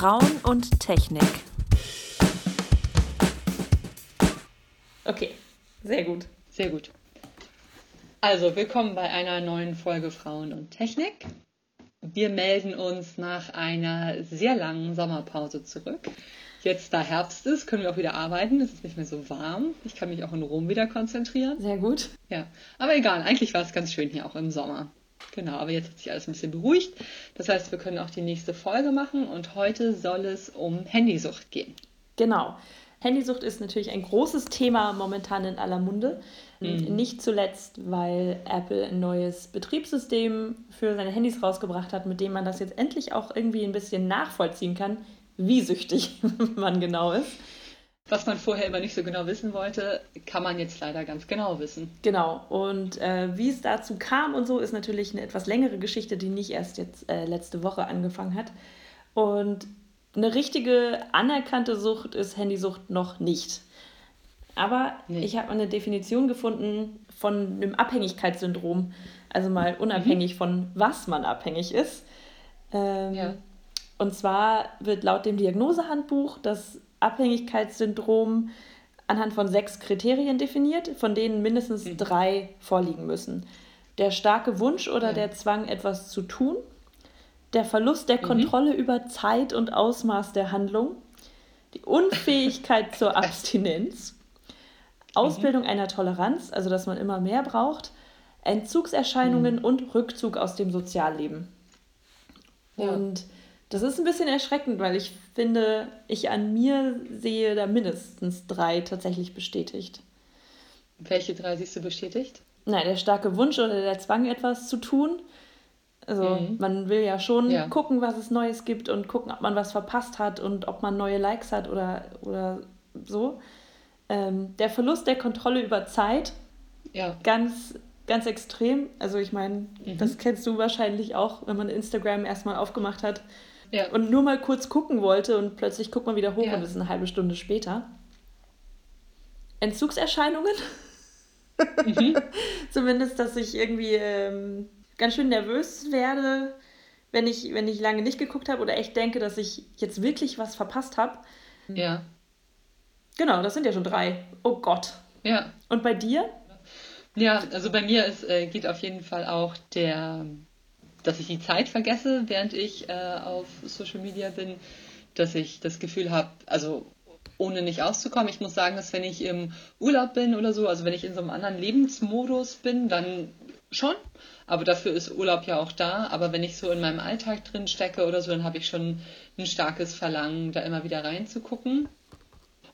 Frauen und Technik. Okay, sehr gut. Sehr gut. Also, willkommen bei einer neuen Folge Frauen und Technik. Wir melden uns nach einer sehr langen Sommerpause zurück. Jetzt, da Herbst ist, können wir auch wieder arbeiten. Es ist nicht mehr so warm. Ich kann mich auch in Rom wieder konzentrieren. Sehr gut. Ja, aber egal. Eigentlich war es ganz schön hier auch im Sommer. Genau, aber jetzt hat sich alles ein bisschen beruhigt. Das heißt, wir können auch die nächste Folge machen und heute soll es um Handysucht gehen. Genau. Handysucht ist natürlich ein großes Thema momentan in aller Munde. Mhm. Nicht zuletzt, weil Apple ein neues Betriebssystem für seine Handys rausgebracht hat, mit dem man das jetzt endlich auch irgendwie ein bisschen nachvollziehen kann, wie süchtig man genau ist. Was man vorher immer nicht so genau wissen wollte, kann man jetzt leider ganz genau wissen. Genau. Und äh, wie es dazu kam und so, ist natürlich eine etwas längere Geschichte, die nicht erst jetzt äh, letzte Woche angefangen hat. Und eine richtige anerkannte Sucht ist Handysucht noch nicht. Aber nee. ich habe eine Definition gefunden von einem Abhängigkeitssyndrom. Also mal unabhängig mhm. von was man abhängig ist. Ähm, ja. Und zwar wird laut dem Diagnosehandbuch das Abhängigkeitssyndrom anhand von sechs Kriterien definiert, von denen mindestens mhm. drei vorliegen müssen. Der starke Wunsch oder ja. der Zwang, etwas zu tun, der Verlust der mhm. Kontrolle über Zeit und Ausmaß der Handlung, die Unfähigkeit zur Abstinenz, Ausbildung mhm. einer Toleranz, also dass man immer mehr braucht, Entzugserscheinungen mhm. und Rückzug aus dem Sozialleben. Ja. Und das ist ein bisschen erschreckend, weil ich finde, ich an mir sehe da mindestens drei tatsächlich bestätigt. Welche drei siehst du bestätigt? Nein, der starke Wunsch oder der Zwang, etwas zu tun. Also mhm. man will ja schon ja. gucken, was es Neues gibt und gucken, ob man was verpasst hat und ob man neue Likes hat oder, oder so. Ähm, der Verlust der Kontrolle über Zeit, ja. ganz, ganz extrem. Also ich meine, mhm. das kennst du wahrscheinlich auch, wenn man Instagram erstmal aufgemacht hat ja. und nur mal kurz gucken wollte und plötzlich guckt man wieder hoch ja. und es ist eine halbe Stunde später. Entzugserscheinungen. Mhm. Zumindest, dass ich irgendwie ähm, ganz schön nervös werde, wenn ich, wenn ich lange nicht geguckt habe oder echt denke, dass ich jetzt wirklich was verpasst habe. Ja. Genau, das sind ja schon drei. Oh Gott. Ja. Und bei dir? Ja, also bei mir ist, äh, geht auf jeden Fall auch der dass ich die Zeit vergesse, während ich äh, auf Social Media bin, dass ich das Gefühl habe, also ohne nicht auszukommen. Ich muss sagen, dass wenn ich im Urlaub bin oder so, also wenn ich in so einem anderen Lebensmodus bin, dann schon. Aber dafür ist Urlaub ja auch da. Aber wenn ich so in meinem Alltag drin stecke oder so, dann habe ich schon ein starkes Verlangen, da immer wieder reinzugucken.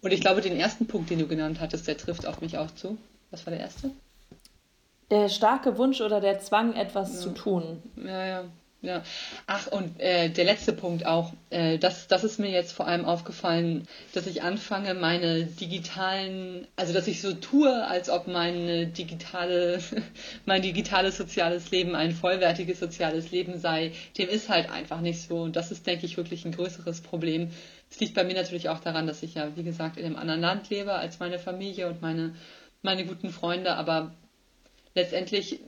Und ich glaube, den ersten Punkt, den du genannt hattest, der trifft auf mich auch zu. Was war der erste? Der starke Wunsch oder der Zwang, etwas ja. zu tun. Ja, ja. Ja. Ach, und äh, der letzte Punkt auch, äh, das, das ist mir jetzt vor allem aufgefallen, dass ich anfange, meine digitalen, also dass ich so tue, als ob meine digitale, mein digitales soziales Leben ein vollwertiges soziales Leben sei. Dem ist halt einfach nicht so. Und das ist, denke ich, wirklich ein größeres Problem. Es liegt bei mir natürlich auch daran, dass ich ja, wie gesagt, in einem anderen Land lebe als meine Familie und meine, meine guten Freunde, aber letztendlich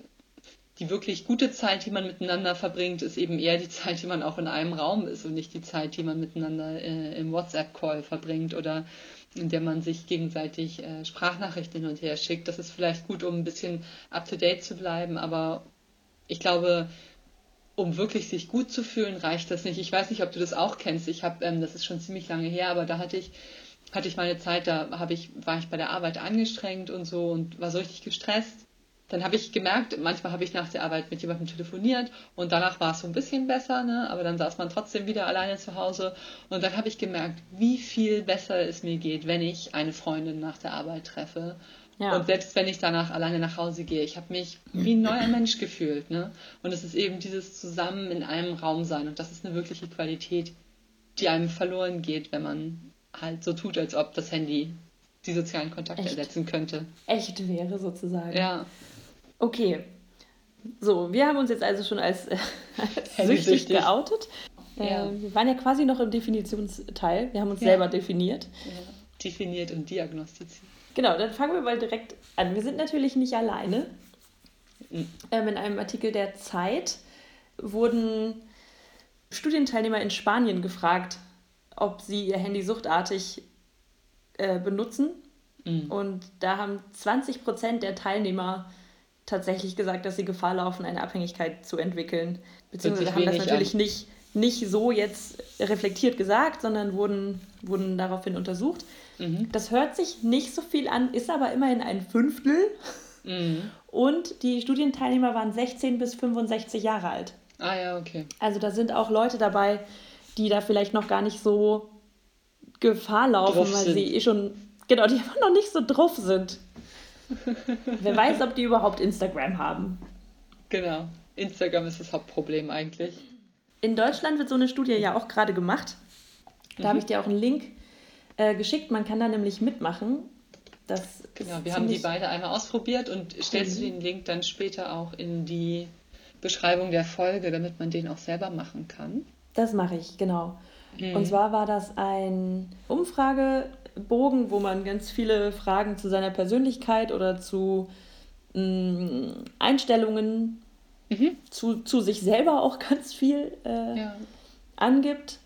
die wirklich gute Zeit, die man miteinander verbringt, ist eben eher die Zeit, die man auch in einem Raum ist und nicht die Zeit, die man miteinander äh, im WhatsApp-Call verbringt oder in der man sich gegenseitig äh, Sprachnachrichten hin und her schickt. Das ist vielleicht gut, um ein bisschen up-to-date zu bleiben, aber ich glaube, um wirklich sich gut zu fühlen, reicht das nicht. Ich weiß nicht, ob du das auch kennst. Ich habe, ähm, das ist schon ziemlich lange her, aber da hatte ich hatte ich meine Zeit, da ich war ich bei der Arbeit angestrengt und so und war so richtig gestresst dann habe ich gemerkt, manchmal habe ich nach der Arbeit mit jemandem telefoniert und danach war es so ein bisschen besser, ne? aber dann saß man trotzdem wieder alleine zu Hause und dann habe ich gemerkt, wie viel besser es mir geht, wenn ich eine Freundin nach der Arbeit treffe. Ja. Und selbst wenn ich danach alleine nach Hause gehe, ich habe mich wie ein neuer Mensch gefühlt. Ne? Und es ist eben dieses Zusammen in einem Raum sein und das ist eine wirkliche Qualität, die einem verloren geht, wenn man halt so tut, als ob das Handy die sozialen Kontakte Echt? ersetzen könnte. Echt wäre sozusagen. Ja. Okay. So, wir haben uns jetzt also schon als, als süchtig geoutet. Ja. Äh, wir waren ja quasi noch im Definitionsteil. Wir haben uns ja. selber definiert. Ja. Definiert und diagnostiziert. Genau, dann fangen wir mal direkt an. Wir sind natürlich nicht alleine. Mhm. Ähm, in einem Artikel der Zeit wurden Studienteilnehmer in Spanien gefragt, ob sie ihr Handy suchtartig äh, benutzen. Mhm. Und da haben 20 Prozent der Teilnehmer tatsächlich gesagt, dass sie Gefahr laufen, eine Abhängigkeit zu entwickeln. Beziehungsweise haben das natürlich nicht, nicht so jetzt reflektiert gesagt, sondern wurden, wurden daraufhin untersucht. Mhm. Das hört sich nicht so viel an, ist aber immerhin ein Fünftel. Mhm. Und die Studienteilnehmer waren 16 bis 65 Jahre alt. Ah ja, okay. Also da sind auch Leute dabei, die da vielleicht noch gar nicht so Gefahr laufen, weil sie eh schon, genau, die einfach noch nicht so drauf sind. Wer weiß, ob die überhaupt Instagram haben. Genau. Instagram ist das Hauptproblem eigentlich. In Deutschland wird so eine Studie ja auch gerade gemacht. Da mhm. habe ich dir auch einen Link äh, geschickt. Man kann da nämlich mitmachen. Das genau, wir haben die beide einmal ausprobiert und stellst mhm. du den Link dann später auch in die Beschreibung der Folge, damit man den auch selber machen kann. Das mache ich, genau. Mhm. Und zwar war das ein Umfragebogen, wo man ganz viele Fragen zu seiner Persönlichkeit oder zu mh, mm, Einstellungen mhm. zu, zu sich selber auch ganz viel äh, ja. angibt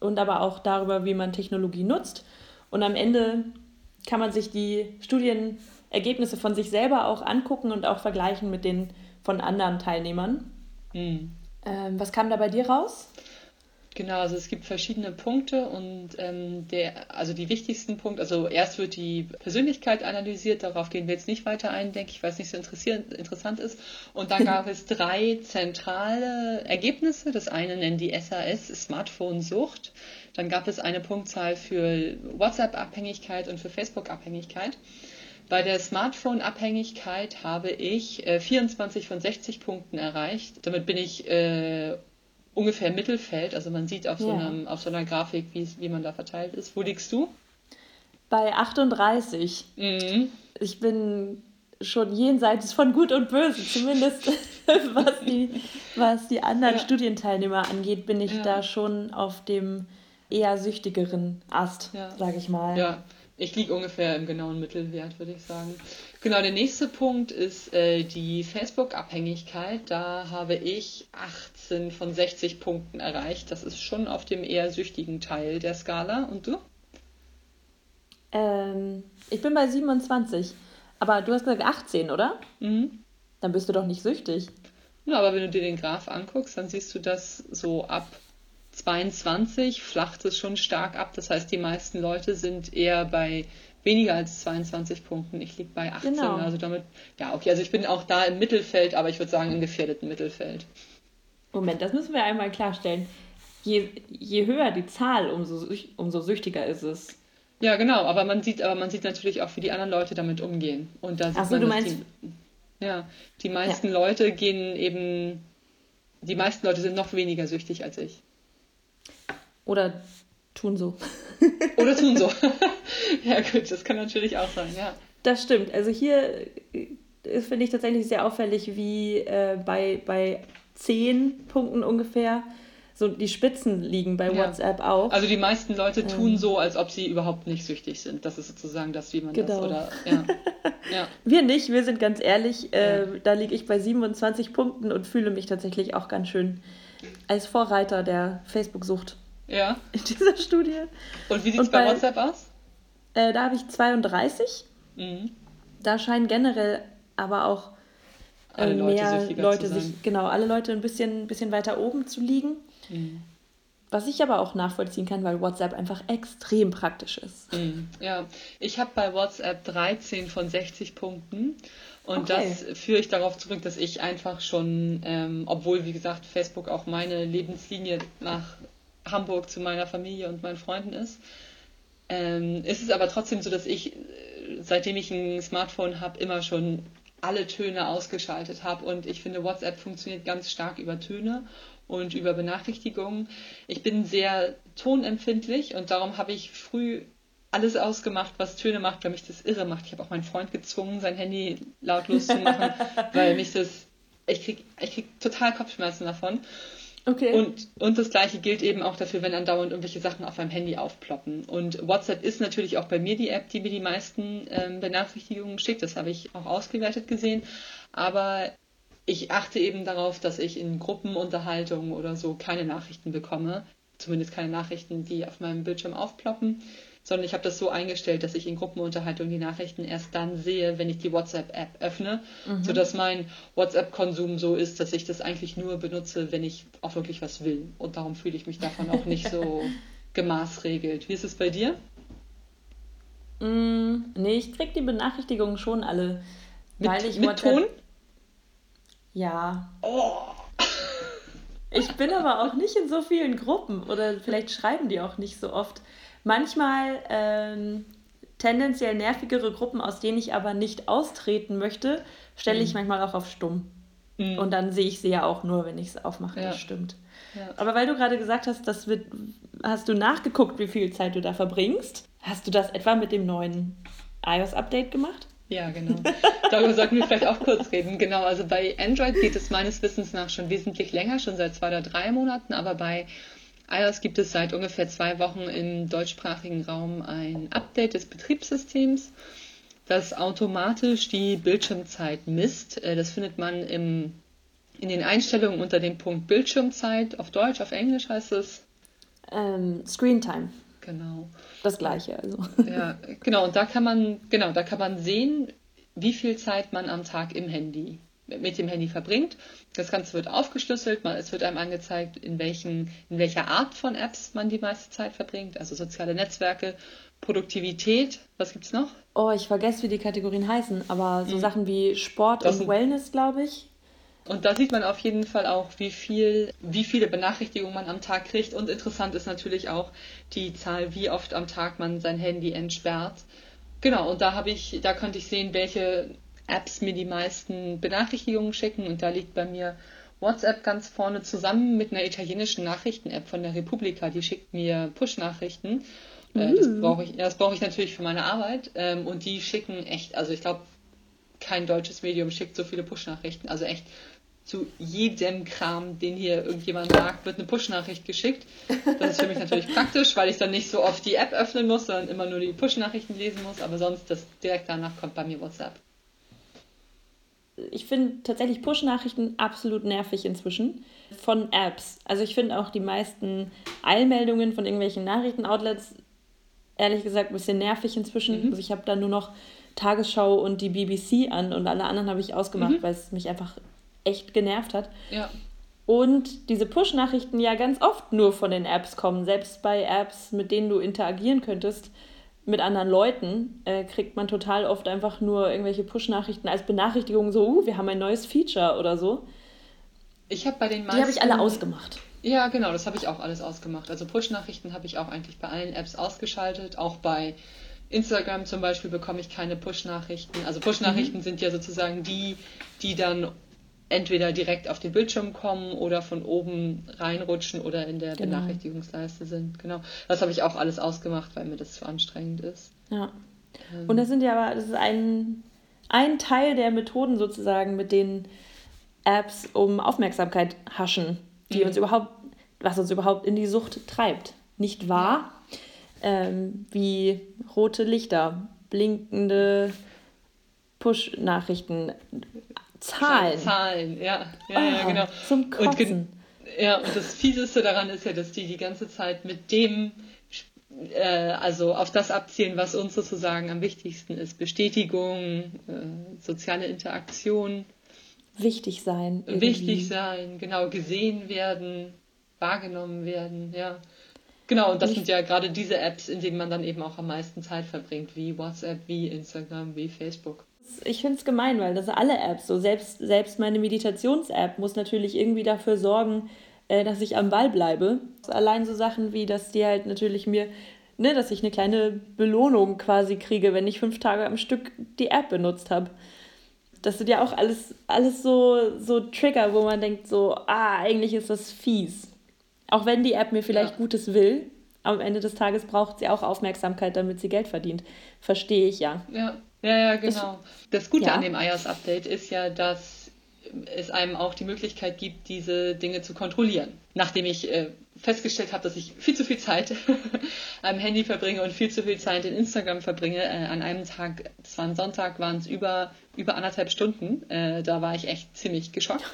und aber auch darüber, wie man Technologie nutzt. Und am Ende kann man sich die Studienergebnisse von sich selber auch angucken und auch vergleichen mit den von anderen Teilnehmern. Mhm. Ähm, was kam da bei dir raus? Genau, also es gibt verschiedene Punkte und ähm, der, also die wichtigsten Punkte, also erst wird die Persönlichkeit analysiert, darauf gehen wir jetzt nicht weiter ein, denke ich, weil es nicht so interessant ist. Und dann gab es drei zentrale Ergebnisse. Das eine nennen die SAS, Smartphone-Sucht. Dann gab es eine Punktzahl für WhatsApp-Abhängigkeit und für Facebook-Abhängigkeit. Bei der Smartphone-Abhängigkeit habe ich äh, 24 von 60 Punkten erreicht. Damit bin ich äh, ungefähr Mittelfeld. Also man sieht auf so, einem, auf so einer Grafik, wie, wie man da verteilt ist. Wo liegst du? Bei 38. Mhm. Ich bin schon jenseits von Gut und Böse, zumindest was die, was die anderen ja. Studienteilnehmer angeht, bin ich ja. da schon auf dem eher süchtigeren Ast, ja. sage ich mal. Ja, ich liege ungefähr im genauen Mittelwert, würde ich sagen. Genau, der nächste Punkt ist äh, die Facebook-Abhängigkeit. Da habe ich 18 von 60 Punkten erreicht. Das ist schon auf dem eher süchtigen Teil der Skala. Und du? Ähm, ich bin bei 27. Aber du hast gesagt 18, oder? Mhm. Dann bist du doch nicht süchtig. Ja, aber wenn du dir den Graph anguckst, dann siehst du das so ab 22 flacht es schon stark ab. Das heißt, die meisten Leute sind eher bei weniger als 22 Punkten. Ich liege bei 18. Genau. Also damit, ja, okay, also ich bin auch da im Mittelfeld, aber ich würde sagen im gefährdeten Mittelfeld. Moment, das müssen wir einmal klarstellen. Je, je höher die Zahl, umso, umso süchtiger ist es. Ja, genau, aber man sieht, aber man sieht natürlich auch, wie die anderen Leute damit umgehen. Und da sieht Ach so, man, du meinst. Die, ja, die meisten ja. Leute gehen eben, die meisten Leute sind noch weniger süchtig als ich. Oder tun so. Oder tun so. ja, gut, das kann natürlich auch sein, ja. Das stimmt. Also hier äh, finde ich tatsächlich sehr auffällig, wie äh, bei, bei zehn Punkten ungefähr so die Spitzen liegen bei ja. WhatsApp auch. Also die meisten Leute tun ähm. so, als ob sie überhaupt nicht süchtig sind. Das ist sozusagen das, wie man genau. das oder ja. ja. Wir nicht, wir sind ganz ehrlich, äh, ja. da liege ich bei 27 Punkten und fühle mich tatsächlich auch ganz schön als Vorreiter der Facebook-Sucht. Ja. In dieser Studie. Und wie sieht es bei, bei, WhatsApp aus? Äh, da habe ich 32. Mhm. Da scheinen generell aber auch äh, alle mehr Leute, Leute sich, genau, alle Leute ein bisschen, bisschen weiter oben zu liegen. Mhm. Was ich aber auch nachvollziehen kann, weil WhatsApp einfach extrem praktisch ist. Mhm. Ja, ich habe bei WhatsApp 13 von 60 Punkten. Und okay. das führe ich darauf zurück, dass ich einfach schon, ähm, obwohl, wie gesagt, Facebook auch meine Lebenslinie nach Hamburg zu meiner Familie und meinen Freunden ist. Ähm, ist es aber trotzdem so, dass ich, äh, seitdem ich ein Smartphone habe, immer schon alle Töne ausgeschaltet habe und ich finde, WhatsApp funktioniert ganz stark über Töne und über Benachrichtigungen. Ich bin sehr tonempfindlich und darum habe ich früh alles ausgemacht, was Töne macht, weil mich das irre macht. Ich habe auch meinen Freund gezwungen, sein Handy lautlos zu machen, weil mich das, ich krieg, ich krieg total Kopfschmerzen davon. Okay. Und, und das gleiche gilt eben auch dafür, wenn andauernd irgendwelche Sachen auf einem Handy aufploppen. Und WhatsApp ist natürlich auch bei mir die App, die mir die meisten ähm, Benachrichtigungen schickt. Das habe ich auch ausgewertet gesehen. Aber ich achte eben darauf, dass ich in Gruppenunterhaltungen oder so keine Nachrichten bekomme. zumindest keine Nachrichten, die auf meinem Bildschirm aufploppen, sondern ich habe das so eingestellt, dass ich in Gruppenunterhaltung die Nachrichten erst dann sehe, wenn ich die WhatsApp-App öffne, mhm. sodass mein WhatsApp-Konsum so ist, dass ich das eigentlich nur benutze, wenn ich auch wirklich was will. Und darum fühle ich mich davon auch nicht so gemaßregelt. Wie ist es bei dir? Mm, nee, ich krieg die Benachrichtigungen schon alle. Mit, weil ich mit WhatsApp... Ton? Ja. Oh. Ich bin aber auch nicht in so vielen Gruppen oder vielleicht schreiben die auch nicht so oft. Manchmal ähm, tendenziell nervigere Gruppen, aus denen ich aber nicht austreten möchte, stelle ich mhm. manchmal auch auf stumm. Mhm. Und dann sehe ich sie ja auch nur, wenn ich es aufmache. Ja. Das stimmt. Ja. Aber weil du gerade gesagt hast, das wird, hast du nachgeguckt, wie viel Zeit du da verbringst? Hast du das etwa mit dem neuen iOS-Update gemacht? Ja, genau. Darüber sollten wir vielleicht auch kurz reden. Genau, also bei Android geht es meines Wissens nach schon wesentlich länger, schon seit zwei oder drei Monaten, aber bei iOS gibt es seit ungefähr zwei Wochen im deutschsprachigen Raum ein Update des Betriebssystems, das automatisch die Bildschirmzeit misst. Äh, das findet man im, in den Einstellungen unter dem Punkt Bildschirmzeit. Auf Deutsch, auf Englisch heißt es? Ähm, Screen Time. Genau. Das gleiche also. Ja, genau. Und da kann man, genau, da kann man sehen, wie viel Zeit man am Tag im Handy, mit dem Handy verbringt. Das Ganze wird aufgeschlüsselt, es wird einem angezeigt, in, welchen, in welcher Art von Apps man die meiste Zeit verbringt, also soziale Netzwerke, Produktivität, was gibt es noch? Oh, ich vergesse, wie die Kategorien heißen, aber so hm. Sachen wie Sport das und Wellness, glaube ich. Und da sieht man auf jeden Fall auch, wie viel, wie viele Benachrichtigungen man am Tag kriegt. Und interessant ist natürlich auch die Zahl, wie oft am Tag man sein Handy entsperrt. Genau, und da habe ich, da konnte ich sehen, welche Apps mir die meisten Benachrichtigungen schicken. Und da liegt bei mir WhatsApp ganz vorne zusammen mit einer italienischen Nachrichten-App von der Republika. Die schickt mir Push-Nachrichten. Äh, das uh. brauche ich, das brauche ich natürlich für meine Arbeit. Ähm, und die schicken echt, also ich glaube, kein deutsches Medium schickt so viele Push-Nachrichten. Also echt zu jedem Kram, den hier irgendjemand sagt, wird eine Push-Nachricht geschickt. Das ist für mich natürlich praktisch, weil ich dann nicht so oft die App öffnen muss, sondern immer nur die Push-Nachrichten lesen muss. Aber sonst, das direkt danach kommt bei mir WhatsApp. Ich finde tatsächlich Push-Nachrichten absolut nervig inzwischen von Apps. Also ich finde auch die meisten Eilmeldungen von irgendwelchen Nachrichten-Outlets ehrlich gesagt ein bisschen nervig inzwischen. Mhm. Also ich habe da nur noch Tagesschau und die BBC an und alle anderen habe ich ausgemacht, mhm. weil es mich einfach echt genervt hat. Ja. Und diese Push-Nachrichten ja ganz oft nur von den Apps kommen. Selbst bei Apps, mit denen du interagieren könntest mit anderen Leuten, äh, kriegt man total oft einfach nur irgendwelche Push-Nachrichten als Benachrichtigung, so, uh, wir haben ein neues Feature oder so. Ich habe bei den meisten. Die habe ich alle ausgemacht. Ja, genau, das habe ich auch alles ausgemacht. Also Push-Nachrichten habe ich auch eigentlich bei allen Apps ausgeschaltet. Auch bei Instagram zum Beispiel bekomme ich keine Push-Nachrichten. Also Push-Nachrichten mhm. sind ja sozusagen die, die dann entweder direkt auf den Bildschirm kommen oder von oben reinrutschen oder in der genau. Benachrichtigungsleiste sind. Genau. Das habe ich auch alles ausgemacht, weil mir das zu anstrengend ist. Ja. Ähm. Und das sind ja aber, das ist ein, ein Teil der Methoden sozusagen, mit denen Apps um Aufmerksamkeit haschen, die mhm. uns überhaupt, was uns überhaupt in die Sucht treibt. Nicht wahr? Ähm, wie rote Lichter, blinkende Push-Nachrichten, Zahlen. Zahlen, ja. Ja, oh, ja genau. Zum Kotzen. Und, ja, und das Fieseste daran ist ja, dass die die ganze Zeit mit dem, äh, also auf das abzielen, was uns sozusagen am wichtigsten ist. Bestätigung, äh, soziale Interaktion. Wichtig sein. Irgendwie. Wichtig sein, genau. Gesehen werden, wahrgenommen werden, ja. Genau, und das sind ja gerade diese Apps, in denen man dann eben auch am meisten Zeit verbringt, wie WhatsApp, wie Instagram, wie Facebook ich finde es gemein, weil das alle Apps, so selbst, selbst meine Meditations-App muss natürlich irgendwie dafür sorgen, äh, dass ich am Ball bleibe. Allein so Sachen wie, dass die halt natürlich mir, ne, dass ich eine kleine Belohnung quasi kriege, wenn ich fünf Tage am Stück die App benutzt habe. Das sind ja auch alles, alles so, so Trigger, wo man denkt so, ah, eigentlich ist das fies. Auch wenn die App mir vielleicht ja. Gutes will, am Ende des Tages braucht sie auch Aufmerksamkeit, damit sie Geld verdient. Verstehe ich ja. Ja, ja, ja, genau. Das Gute ja. an dem iOS-Update ist ja, dass es einem auch die Möglichkeit gibt, diese Dinge zu kontrollieren. Nachdem ich äh, festgestellt habe, dass ich viel zu viel Zeit am Handy verbringe und viel zu viel Zeit in Instagram verbringe, äh, an einem Tag, das war ein Sonntag, waren es über, über anderthalb Stunden. Äh, da war ich echt ziemlich geschockt.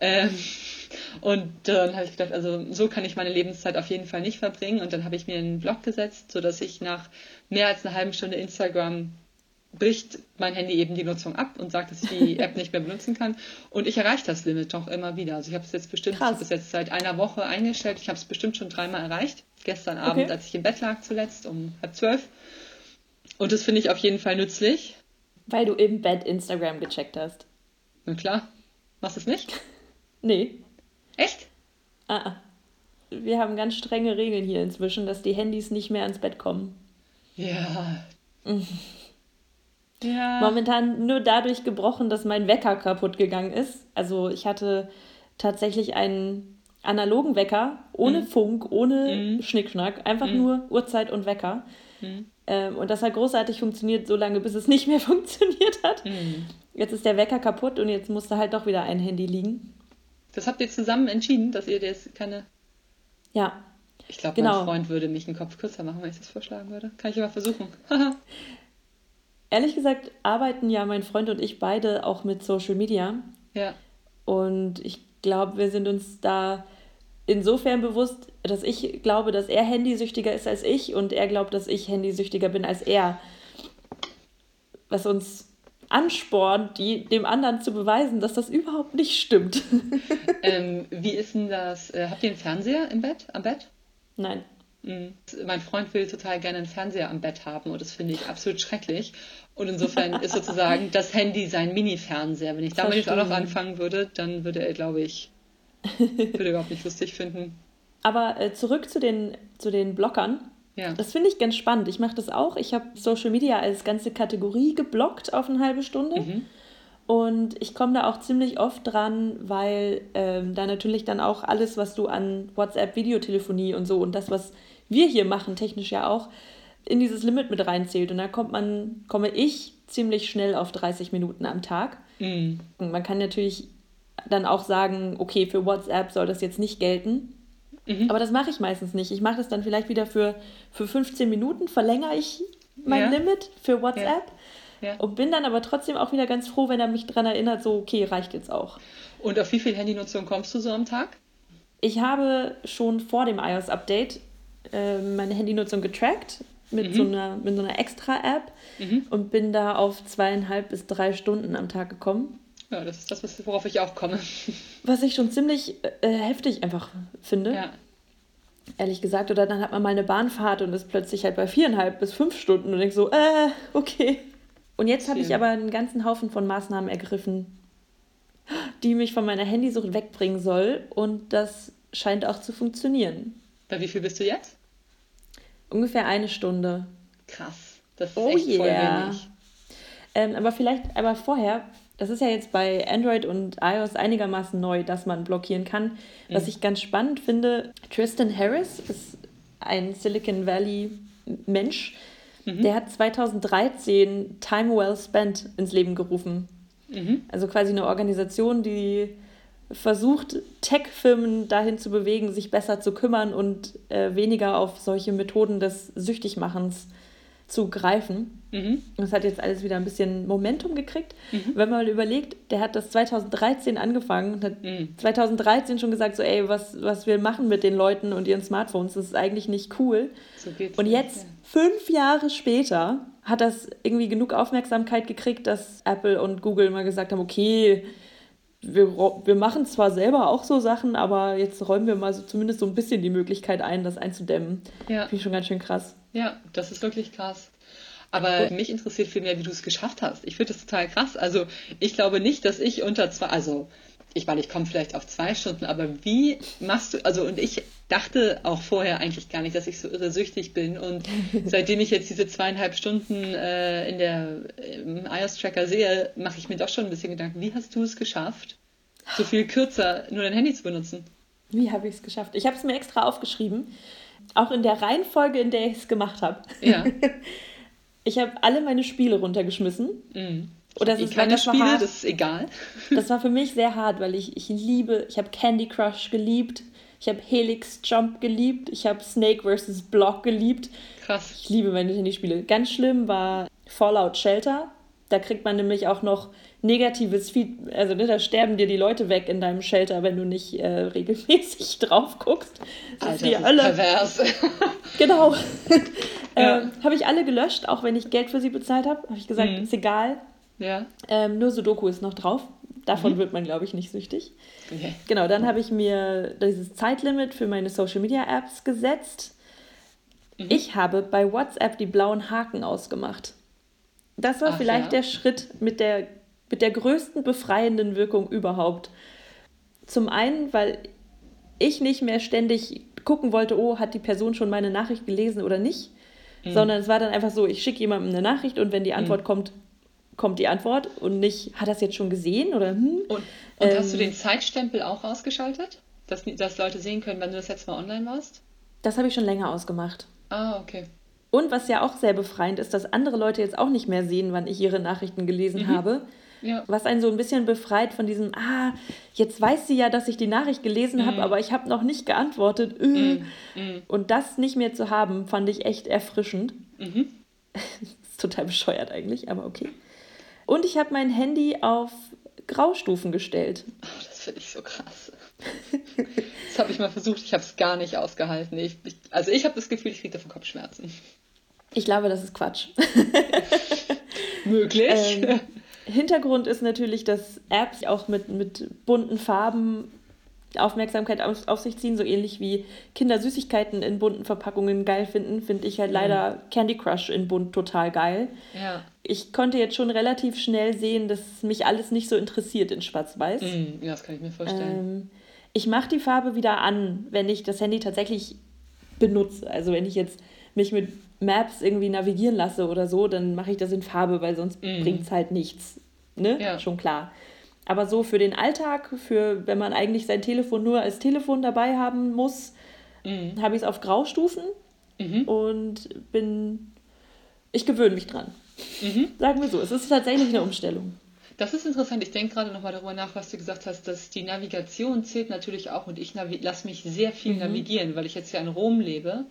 Ähm, und dann habe ich gedacht, also so kann ich meine Lebenszeit auf jeden Fall nicht verbringen. Und dann habe ich mir einen Blog gesetzt, sodass ich nach mehr als einer halben Stunde Instagram bricht mein Handy eben die Nutzung ab und sagt, dass ich die App nicht mehr benutzen kann. Und ich erreiche das Limit doch immer wieder. Also ich habe es jetzt bestimmt, Krass. ich bis jetzt seit einer Woche eingestellt. Ich habe es bestimmt schon dreimal erreicht. Gestern Abend, okay. als ich im Bett lag zuletzt, um halb zwölf. Und das finde ich auf jeden Fall nützlich. Weil du im Bett Instagram gecheckt hast. Na klar. Machst du es nicht? nee. Echt? Ah, ah. Wir haben ganz strenge Regeln hier inzwischen, dass die Handys nicht mehr ans Bett kommen. Ja. Ja. Momentan nur dadurch gebrochen, dass mein Wecker kaputt gegangen ist. Also ich hatte tatsächlich einen analogen Wecker, ohne mhm. Funk, ohne mhm. Schnickschnack, einfach mhm. nur Uhrzeit und Wecker. Mhm. Ähm, und das hat großartig funktioniert, solange bis es nicht mehr funktioniert hat. Mhm. Jetzt ist der Wecker kaputt und jetzt musste halt doch wieder ein Handy liegen. Das habt ihr zusammen entschieden, dass ihr jetzt keine. Ja. Ich glaube, genau. mein Freund würde mich einen Kopf kürzer machen, wenn ich das vorschlagen würde. Kann ich aber versuchen. Ehrlich gesagt arbeiten ja mein Freund und ich beide auch mit Social Media. Ja. Und ich glaube, wir sind uns da insofern bewusst, dass ich glaube, dass er handysüchtiger ist als ich und er glaubt, dass ich handysüchtiger bin als er. Was uns anspornt, die, dem anderen zu beweisen, dass das überhaupt nicht stimmt. ähm, wie ist denn das? Äh, habt ihr einen Fernseher im Bett, am Bett? Nein. Mhm. Mein Freund will total gerne einen Fernseher am Bett haben und das finde ich absolut schrecklich. Und insofern ist sozusagen das Handy sein Mini-Fernseher. Wenn ich damit jetzt auch noch anfangen würde, dann würde er, glaube ich, würde er überhaupt nicht lustig finden. Aber äh, zurück zu den, zu den Blockern. Ja. Das finde ich ganz spannend. Ich mache das auch. Ich habe Social Media als ganze Kategorie geblockt auf eine halbe Stunde. Mhm. Und ich komme da auch ziemlich oft dran, weil ähm, da natürlich dann auch alles, was du an WhatsApp, Videotelefonie und so und das, was wir hier machen, technisch ja auch, in dieses Limit mit reinzählt. Und da kommt man, komme ich ziemlich schnell auf 30 Minuten am Tag. Mhm. Und man kann natürlich dann auch sagen, okay, für WhatsApp soll das jetzt nicht gelten. Mhm. Aber das mache ich meistens nicht. Ich mache das dann vielleicht wieder für, für 15 Minuten, verlängere ich mein ja. Limit für WhatsApp. Ja. Ja. Und bin dann aber trotzdem auch wieder ganz froh, wenn er mich daran erinnert, so, okay, reicht jetzt auch. Und auf wie viel Handynutzung kommst du so am Tag? Ich habe schon vor dem iOS-Update äh, meine Handynutzung getrackt mit, mhm. so einer, mit so einer Extra-App mhm. und bin da auf zweieinhalb bis drei Stunden am Tag gekommen. Ja, das ist das, worauf ich auch komme. Was ich schon ziemlich äh, heftig einfach finde. Ja. Ehrlich gesagt. Oder dann hat man mal eine Bahnfahrt und ist plötzlich halt bei viereinhalb bis fünf Stunden und denkt so, äh, okay. Und jetzt habe ich aber einen ganzen Haufen von Maßnahmen ergriffen, die mich von meiner Handysucht wegbringen soll. Und das scheint auch zu funktionieren. Bei wie viel bist du jetzt? Ungefähr eine Stunde. Krass. Das ist oh echt yeah. voll wenig. Ähm, aber vielleicht, aber vorher, das ist ja jetzt bei Android und iOS einigermaßen neu, dass man blockieren kann. Was mhm. ich ganz spannend finde, Tristan Harris ist ein Silicon Valley Mensch, mhm. der hat 2013 Time Well Spent ins Leben gerufen. Mhm. Also quasi eine Organisation, die versucht, Tech-Firmen dahin zu bewegen, sich besser zu kümmern und äh, weniger auf solche Methoden des Süchtigmachens zu greifen. Mhm. Das hat jetzt alles wieder ein bisschen Momentum gekriegt. Mhm. Wenn man mal überlegt, der hat das 2013 angefangen und hat mhm. 2013 schon gesagt, so ey, was, was wir machen mit den Leuten und ihren Smartphones, das ist eigentlich nicht cool. So und jetzt, ja. fünf Jahre später, hat das irgendwie genug Aufmerksamkeit gekriegt, dass Apple und Google mal gesagt haben, okay, wir, wir machen zwar selber auch so Sachen, aber jetzt räumen wir mal so zumindest so ein bisschen die Möglichkeit ein, das einzudämmen. Ja. Finde ich schon ganz schön krass. Ja, das ist wirklich krass. Aber mich interessiert viel mehr, wie du es geschafft hast. Ich finde das total krass. Also ich glaube nicht, dass ich unter zwei, also ich meine, ich komme vielleicht auf zwei Stunden, aber wie machst du, also und ich dachte auch vorher eigentlich gar nicht, dass ich so irre süchtig bin. Und seitdem ich jetzt diese zweieinhalb Stunden äh, in der, im iOS-Tracker sehe, mache ich mir doch schon ein bisschen Gedanken, wie hast du es geschafft, so viel kürzer nur dein Handy zu benutzen? Wie habe ich es geschafft? Ich habe es mir extra aufgeschrieben, auch in der Reihenfolge, in der ich es gemacht habe. Ja. Ich habe alle meine Spiele runtergeschmissen. Mhm. Oder das ist, keine das Spiele, hart. das ist egal. Das war für mich sehr hart, weil ich, ich liebe, ich habe Candy Crush geliebt, ich habe Helix Jump geliebt, ich habe Snake vs. Block geliebt. Krass. Ich liebe meine Handyspiele. Ganz schlimm war Fallout Shelter. Da kriegt man nämlich auch noch negatives Feed, also ne, da sterben dir die Leute weg in deinem Shelter, wenn du nicht äh, regelmäßig drauf guckst. Das Alter, ist die Hölle. Pervers. genau. ja. ähm, habe ich alle gelöscht, auch wenn ich Geld für sie bezahlt habe. Habe ich gesagt, mhm. ist egal. Ja. Ähm, nur Sudoku ist noch drauf. Davon mhm. wird man, glaube ich, nicht süchtig. Okay. Genau, dann habe ich mir dieses Zeitlimit für meine Social Media Apps gesetzt. Mhm. Ich habe bei WhatsApp die blauen Haken ausgemacht. Das war Ach, vielleicht ja? der Schritt mit der, mit der größten befreienden Wirkung überhaupt. Zum einen, weil ich nicht mehr ständig gucken wollte, oh, hat die Person schon meine Nachricht gelesen oder nicht, mhm. sondern es war dann einfach so, ich schicke jemandem eine Nachricht und wenn die Antwort mhm. kommt, kommt die Antwort und nicht, hat das jetzt schon gesehen oder hm? Und, und ähm, hast du den Zeitstempel auch ausgeschaltet? Dass, dass Leute sehen können, wann du das jetzt Mal online warst? Das habe ich schon länger ausgemacht. Ah, okay. Und was ja auch sehr befreiend ist, dass andere Leute jetzt auch nicht mehr sehen, wann ich ihre Nachrichten gelesen mhm. habe. Ja. Was einen so ein bisschen befreit von diesem, ah, jetzt weiß sie ja, dass ich die Nachricht gelesen mhm. habe, aber ich habe noch nicht geantwortet. Äh. Mhm. mhm. Und das nicht mehr zu haben, fand ich echt erfrischend. Mhm. ist total bescheuert eigentlich, aber okay. Und ich habe mein Handy auf Graustufen gestellt. Oh, das finde ich so krass. das habe ich mal versucht, ich habe es gar nicht ausgehalten. Ich, ich, also ich habe das Gefühl, ich kriege davon Kopfschmerzen. Ich glaube, das ist Quatsch. Möglich. Ähm, Hintergrund ist natürlich, dass Apps auch mit, mit bunten Farben Aufmerksamkeit auf, auf, sich ziehen, so ähnlich wie Kinder Süßigkeiten in bunten Verpackungen geil finden, finde ich halt leider mhm. Candy Crush in bunt total geil. Ja. Ich konnte jetzt schon relativ schnell sehen, dass mich alles nicht so interessiert in Schwarz-Weiß. Mhm. Ja, das kann ich mir vorstellen. Ähm, ich mache die Farbe wieder an, wenn ich das Handy tatsächlich benutze. Also wenn ich jetzt mich mit Maps irgendwie navigieren lasse oder so, dann mache ich das in Farbe, weil sonst mhm. bringt es halt nichts. Ne? Ja. Schon klar. Aber so für den Alltag, für wenn man eigentlich sein Telefon nur als Telefon dabei haben muss, mhm. habe ich es auf Graustufen mhm. und bin. Ich gewöhne mich dran. Mhm. Sagen wir so, es ist tatsächlich eine Umstellung. Das ist interessant. Ich denke gerade nochmal darüber nach, was du gesagt hast, dass die Navigation zählt natürlich auch und ich lasse mich sehr viel mhm. navigieren, weil ich jetzt ja in Rom lebe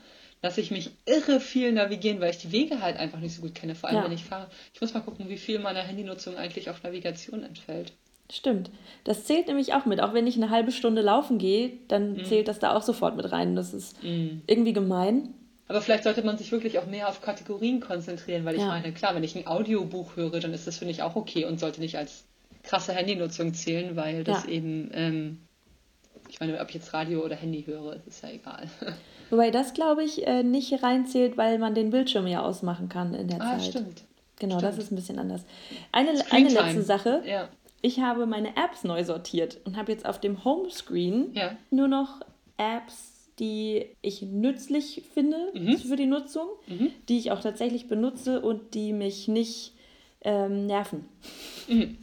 lasse ich mich irre viel navigieren, weil ich die Wege halt einfach nicht so gut kenne, vor allem ja. wenn ich fahre. Ich muss mal gucken, wie viel meiner Handynutzung eigentlich auf Navigation entfällt. Stimmt. Das zählt nämlich auch mit. Auch wenn ich eine halbe Stunde laufen gehe, dann mm. zählt das da auch sofort mit rein. Das ist mm. irgendwie gemein. Aber vielleicht sollte man sich wirklich auch mehr auf Kategorien konzentrieren, weil ich ja. meine, klar, wenn ich ein Audiobuch höre, dann ist das, finde ich, auch okay und sollte nicht als krasse Handynutzung zählen, weil das ja. eben, ähm, ich meine, ob ich jetzt Radio oder Handy höre, ist ja egal. Wobei das, glaube ich, äh, nicht reinzählt, weil man den Bildschirm ja ausmachen kann in der ah, Zeit. Stimmt. Genau, stimmt. das ist ein bisschen anders. Eine, eine letzte Sache. Ja ich habe meine Apps neu sortiert und habe jetzt auf dem Homescreen ja. nur noch Apps, die ich nützlich finde mhm. für die Nutzung, mhm. die ich auch tatsächlich benutze und die mich nicht ähm, nerven. Mhm.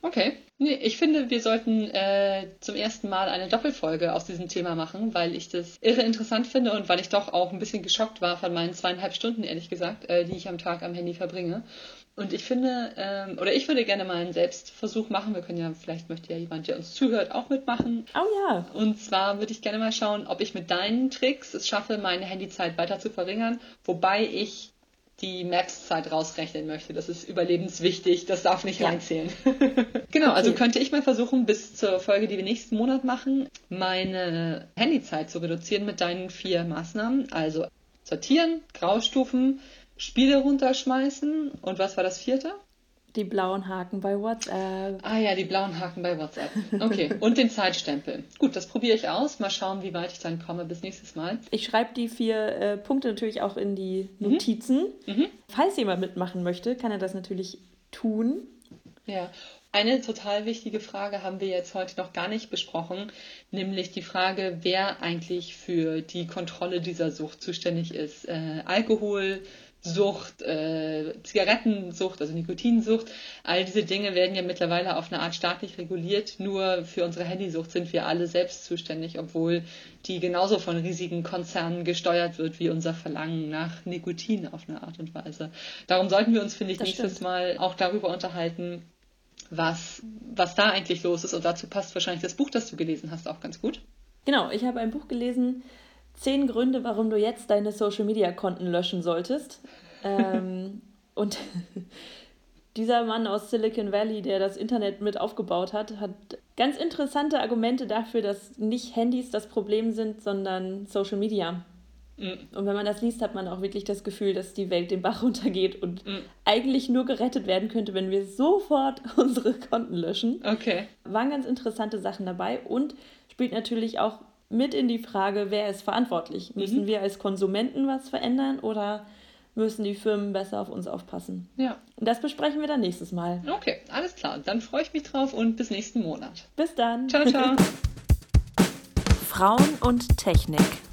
Okay. Nee, ich finde, wir sollten äh, zum ersten Mal eine Doppelfolge aus diesem Thema machen, weil ich das irre interessant finde und weil ich doch auch ein bisschen geschockt war von meinen zweieinhalb Stunden, ehrlich gesagt, äh, die ich am Tag am Handy verbringe. Und ich finde, ähm, oder ich würde gerne mal einen Selbstversuch machen. Wir können ja, vielleicht möchte ja jemand, der uns zuhört, auch mitmachen. Oh ja. Und zwar würde ich gerne mal schauen, ob ich mit deinen Tricks es schaffe, meine Handyzeit weiter zu verringern, wobei ich die Maps-Zeit rausrechnen möchte. Das ist überlebenswichtig, das darf nicht ja. reinzählen. genau, also okay. also könnte ich mal versuchen, bis zur Folge, die wir nächsten Monat machen, meine Handyzeit zu reduzieren mit deinen vier Maßnahmen. Also sortieren, Graustufen, Spiele runterschmeißen. Und was war das vierte? Die blauen Haken bei WhatsApp. Ah ja, die blauen Haken bei WhatsApp. Okay. Und den Zeitstempel. Gut, das probiere ich aus. Mal schauen, wie weit ich dann komme. Bis nächstes Mal. Ich schreibe die vier äh, Punkte natürlich auch in die mhm. Notizen. Mhm. Falls jemand mitmachen möchte, kann er das natürlich tun. Ja. Eine total wichtige Frage haben wir jetzt heute noch gar nicht besprochen, nämlich die Frage, wer eigentlich für die Kontrolle dieser Sucht zuständig ist. Äh, Alkohol, Sucht, äh, Zigarettensucht, also Nikotinsucht, all diese Dinge werden ja mittlerweile auf eine Art staatlich reguliert. Nur für unsere Handysucht sind wir alle selbst zuständig, obwohl die genauso von riesigen Konzernen gesteuert wird wie unser Verlangen nach Nikotin auf eine Art und Weise. Darum sollten wir uns, finde ich, das nächstes stimmt. Mal auch darüber unterhalten, was, was da eigentlich los ist. Und dazu passt wahrscheinlich das Buch, das du gelesen hast, auch ganz gut. Genau, ich habe ein Buch gelesen, Zehn Gründe, warum du jetzt deine Social-Media-Konten löschen solltest. ähm, und dieser Mann aus Silicon Valley, der das Internet mit aufgebaut hat, hat ganz interessante Argumente dafür, dass nicht Handys das Problem sind, sondern Social Media. Mhm. Und wenn man das liest, hat man auch wirklich das Gefühl, dass die Welt den Bach runtergeht und mhm. eigentlich nur gerettet werden könnte, wenn wir sofort unsere Konten löschen. Okay. Waren ganz interessante Sachen dabei und spielt natürlich auch mit in die Frage, wer ist verantwortlich? Mhm. Müssen wir als Konsumenten was verändern oder müssen die Firmen besser auf uns aufpassen? Ja. Und das besprechen wir dann nächstes Mal. Okay, alles klar. Dann freue ich mich drauf und bis nächsten Monat. Bis dann. Ciao, ciao. Frauen und Technik.